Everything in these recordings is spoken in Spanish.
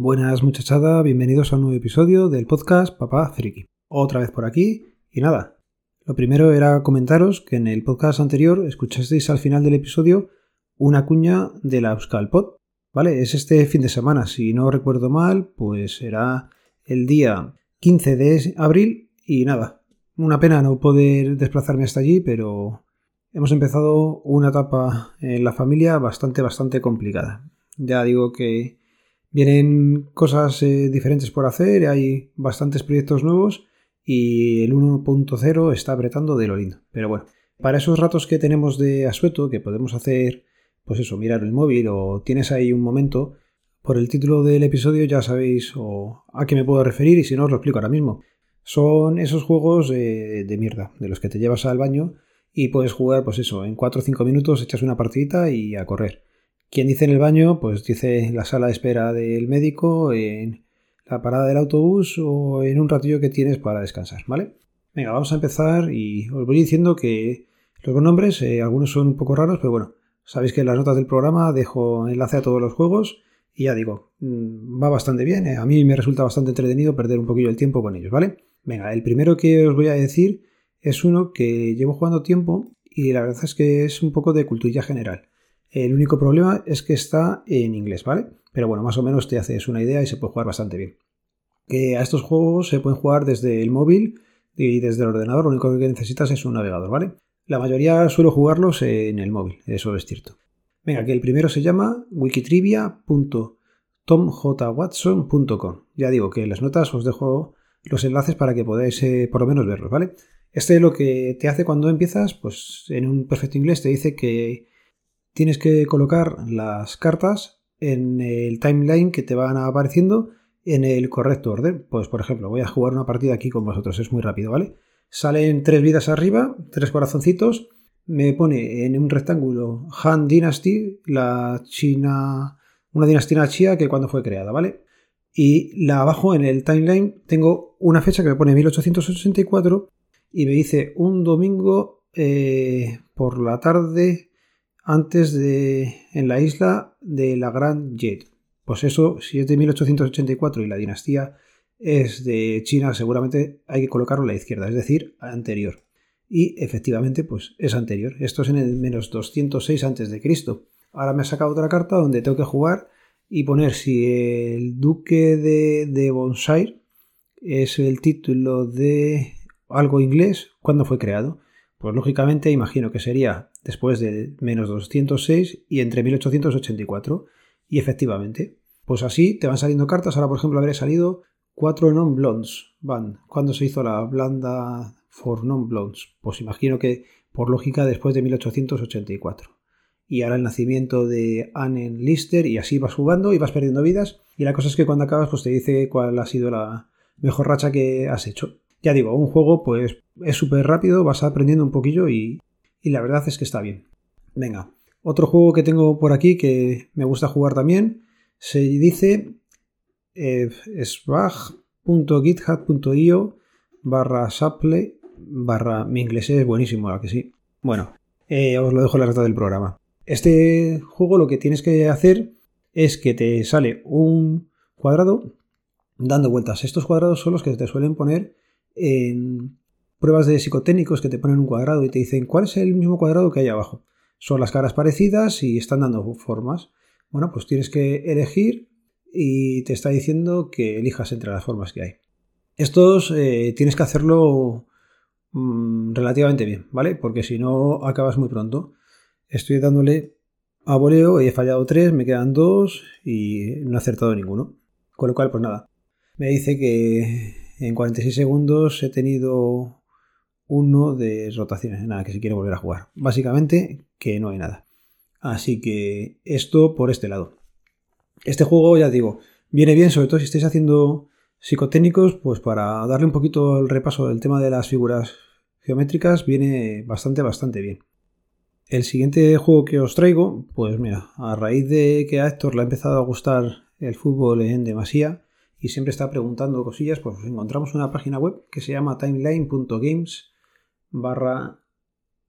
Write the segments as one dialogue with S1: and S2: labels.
S1: Buenas muchachada, bienvenidos a un nuevo episodio del podcast Papá Friki. Otra vez por aquí y nada. Lo primero era comentaros que en el podcast anterior escuchasteis al final del episodio una cuña de la Euskal Pod. ¿Vale? Es este fin de semana, si no recuerdo mal, pues será el día 15 de abril y nada. Una pena no poder desplazarme hasta allí, pero hemos empezado una etapa en la familia bastante, bastante complicada. Ya digo que vienen cosas eh, diferentes por hacer, hay bastantes proyectos nuevos y el 1.0 está apretando de lo lindo. Pero bueno, para esos ratos que tenemos de asueto, que podemos hacer, pues eso, mirar el móvil o tienes ahí un momento, por el título del episodio ya sabéis a qué me puedo referir y si no os lo explico ahora mismo. Son esos juegos de mierda, de los que te llevas al baño y puedes jugar, pues eso, en 4 o 5 minutos echas una partidita y a correr. Quien dice en el baño, pues dice en la sala de espera del médico, en la parada del autobús o en un ratillo que tienes para descansar, ¿vale? Venga, vamos a empezar y os voy diciendo que los nombres, eh, algunos son un poco raros, pero bueno, sabéis que en las notas del programa dejo enlace a todos los juegos y ya digo, mm, va bastante bien, eh, a mí me resulta bastante entretenido perder un poquillo el tiempo con ellos, ¿vale? Venga, el primero que os voy a decir es uno que llevo jugando tiempo y la verdad es que es un poco de cultura general. El único problema es que está en inglés, ¿vale? Pero bueno, más o menos te haces una idea y se puede jugar bastante bien. a estos juegos se pueden jugar desde el móvil y desde el ordenador, lo único que necesitas es un navegador, ¿vale? La mayoría suelo jugarlos en el móvil, eso es cierto. Venga, que el primero se llama wikitrivia.tomjwatson.com. Ya digo que en las notas os dejo los enlaces para que podáis eh, por lo menos verlos, ¿vale? Este lo que te hace cuando empiezas, pues en un perfecto inglés te dice que tienes que colocar las cartas en el timeline que te van apareciendo en el correcto orden. Pues por ejemplo, voy a jugar una partida aquí con vosotros, es muy rápido, ¿vale? Salen tres vidas arriba, tres corazoncitos, me pone en un rectángulo Han Dynasty, la China, una dinastía china que cuando fue creada, ¿vale? Y la abajo en el timeline tengo una fecha que me pone 1884 y me dice un domingo eh, por la tarde antes de en la isla de la Gran Jet. Pues eso, si es de 1884 y la dinastía es de China, seguramente hay que colocarlo a la izquierda, es decir, anterior. Y efectivamente, pues es anterior. Esto es en el menos 206 antes de Cristo. Ahora me ha sacado otra carta donde tengo que jugar y poner si el duque de, de es el título de algo inglés, cuándo fue creado. Pues lógicamente imagino que sería después de menos 206 y entre 1884. Y efectivamente, pues así te van saliendo cartas. Ahora, por ejemplo, habría salido 4 non-blondes van. ¿Cuándo se hizo la blanda for non-blondes? Pues imagino que por lógica después de 1884. Y ahora el nacimiento de Anne Lister y así vas jugando y vas perdiendo vidas. Y la cosa es que cuando acabas pues te dice cuál ha sido la mejor racha que has hecho. Ya digo, un juego pues es súper rápido, vas aprendiendo un poquillo y, la verdad es que está bien. Venga, otro juego que tengo por aquí que me gusta jugar también se dice eh, swag.github.io barra saple barra mi inglés es buenísimo, ¿a que sí? Bueno, eh, os lo dejo en la rata del programa. Este juego lo que tienes que hacer es que te sale un cuadrado dando vueltas. Estos cuadrados son los que te suelen poner en pruebas de psicotécnicos que te ponen un cuadrado y te dicen cuál es el mismo cuadrado que hay abajo. Son las caras parecidas y están dando formas. Bueno, pues tienes que elegir y te está diciendo que elijas entre las formas que hay. Estos eh, tienes que hacerlo mm, relativamente bien, ¿vale? Porque si no acabas muy pronto. Estoy dándole a voleo y he fallado tres, me quedan dos y no he acertado ninguno. Con lo cual, pues nada. Me dice que en 46 segundos he tenido uno de rotaciones. Nada, que si quiero volver a jugar. Básicamente que no hay nada. Así que esto por este lado. Este juego, ya digo, viene bien, sobre todo si estáis haciendo psicotécnicos, pues para darle un poquito el repaso del tema de las figuras geométricas, viene bastante, bastante bien. El siguiente juego que os traigo, pues mira, a raíz de que a Héctor le ha empezado a gustar el fútbol en demasía, y siempre está preguntando cosillas, pues encontramos una página web que se llama timeline.games barra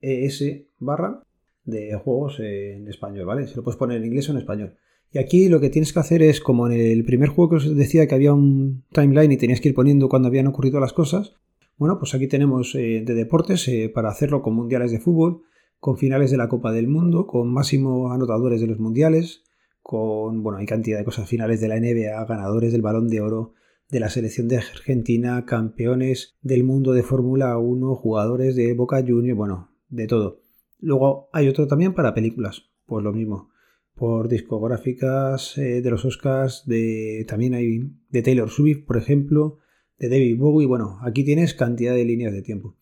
S1: es barra de juegos en español, ¿vale? Se lo puedes poner en inglés o en español. Y aquí lo que tienes que hacer es, como en el primer juego que os decía que había un timeline y tenías que ir poniendo cuando habían ocurrido las cosas, bueno, pues aquí tenemos eh, de deportes eh, para hacerlo con mundiales de fútbol, con finales de la Copa del Mundo, con máximo anotadores de los mundiales, con, bueno, hay cantidad de cosas, finales de la NBA, ganadores del balón de oro, de la selección de Argentina, campeones del mundo de Fórmula 1, jugadores de Boca Juniors, bueno, de todo. Luego hay otro también para películas, pues lo mismo. Por discográficas eh, de los Oscars, de, también hay de Taylor Swift, por ejemplo, de David Bowie. Bueno, aquí tienes cantidad de líneas de tiempo.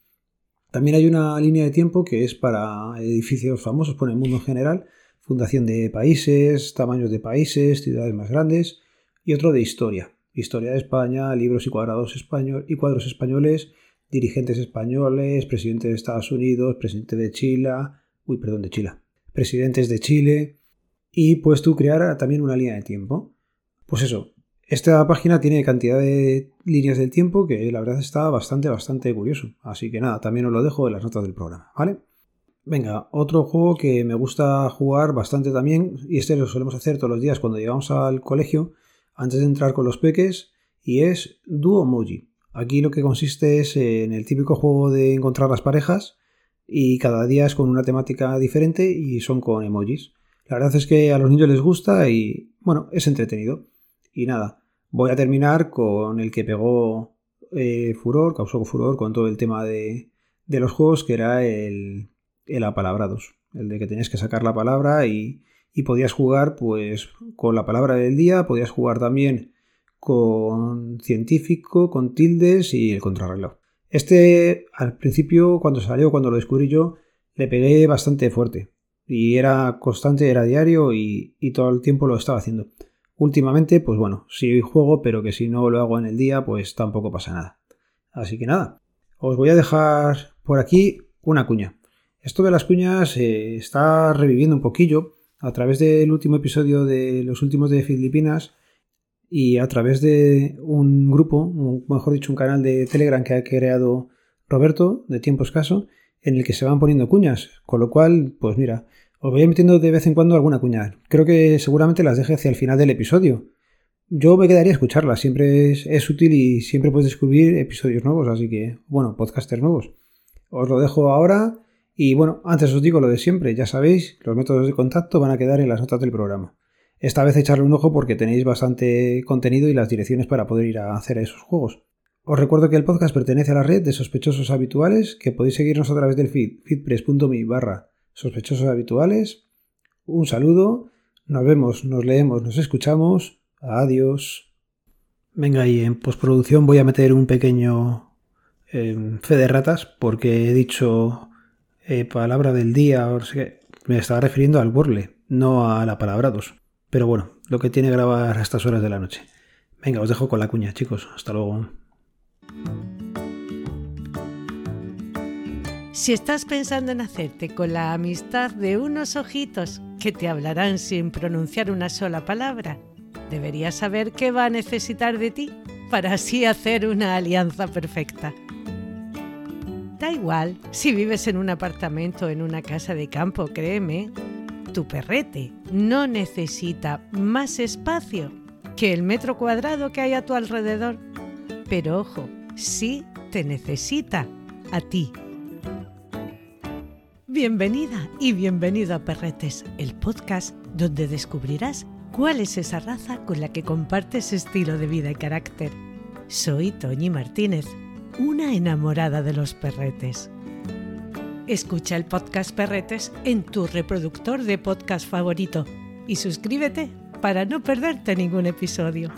S1: También hay una línea de tiempo que es para edificios famosos por el mundo en general, fundación de países, tamaños de países, ciudades más grandes, y otro de historia. Historia de España, libros y cuadrados español, y cuadros españoles, dirigentes españoles, presidente de Estados Unidos, presidente de Chile, uy, perdón, de Chile, presidentes de Chile, y pues tú crear también una línea de tiempo. Pues eso, esta página tiene cantidad de líneas del tiempo que la verdad está bastante, bastante curioso. Así que nada, también os lo dejo en las notas del programa, ¿vale? Venga, otro juego que me gusta jugar bastante también, y este lo solemos hacer todos los días cuando llegamos al colegio, antes de entrar con los peques y es Duomoji. Aquí lo que consiste es en el típico juego de encontrar las parejas y cada día es con una temática diferente y son con emojis. La verdad es que a los niños les gusta y bueno, es entretenido. Y nada, voy a terminar con el que pegó eh, furor, causó furor con todo el tema de, de los juegos, que era el, el apalabrados. El de que tenías que sacar la palabra y, y podías jugar pues con la palabra del día, podías jugar también con científico, con tildes y el contrarreloj. Este al principio cuando salió, cuando lo descubrí yo, le pegué bastante fuerte y era constante, era diario y, y todo el tiempo lo estaba haciendo. Últimamente, pues bueno, sí juego, pero que si no lo hago en el día, pues tampoco pasa nada. Así que nada, os voy a dejar por aquí una cuña. Esto de las cuñas eh, está reviviendo un poquillo a través del último episodio de los últimos de Filipinas y a través de un grupo, mejor dicho, un canal de Telegram que ha creado Roberto de tiempo escaso, en el que se van poniendo cuñas. Con lo cual, pues mira, os voy metiendo de vez en cuando alguna cuña. Creo que seguramente las deje hacia el final del episodio. Yo me quedaría a escucharlas, siempre es, es útil y siempre puedes descubrir episodios nuevos, así que, bueno, podcasters nuevos. Os lo dejo ahora y bueno, antes os digo lo de siempre, ya sabéis, los métodos de contacto van a quedar en las notas del programa. Esta vez echarle un ojo porque tenéis bastante contenido y las direcciones para poder ir a hacer esos juegos. Os recuerdo que el podcast pertenece a la red de sospechosos habituales, que podéis seguirnos a través del feed, feedpress.me barra sospechosos habituales. Un saludo, nos vemos, nos leemos, nos escuchamos. Adiós. Venga, y en postproducción voy a meter un pequeño eh, fe de ratas porque he dicho eh, palabra del día, o me estaba refiriendo al burle, no a la palabra dos. Pero bueno, lo que tiene grabar a estas horas de la noche. Venga, os dejo con la cuña, chicos. Hasta luego.
S2: Si estás pensando en hacerte con la amistad de unos ojitos que te hablarán sin pronunciar una sola palabra, deberías saber qué va a necesitar de ti para así hacer una alianza perfecta. Da igual si vives en un apartamento o en una casa de campo, créeme, tu perrete no necesita más espacio que el metro cuadrado que hay a tu alrededor. Pero ojo, sí te necesita a ti. Bienvenida y bienvenido a Perretes, el podcast donde descubrirás cuál es esa raza con la que compartes estilo de vida y carácter. Soy Toñi Martínez una enamorada de los perretes. Escucha el podcast Perretes en tu reproductor de podcast favorito y suscríbete para no perderte ningún episodio.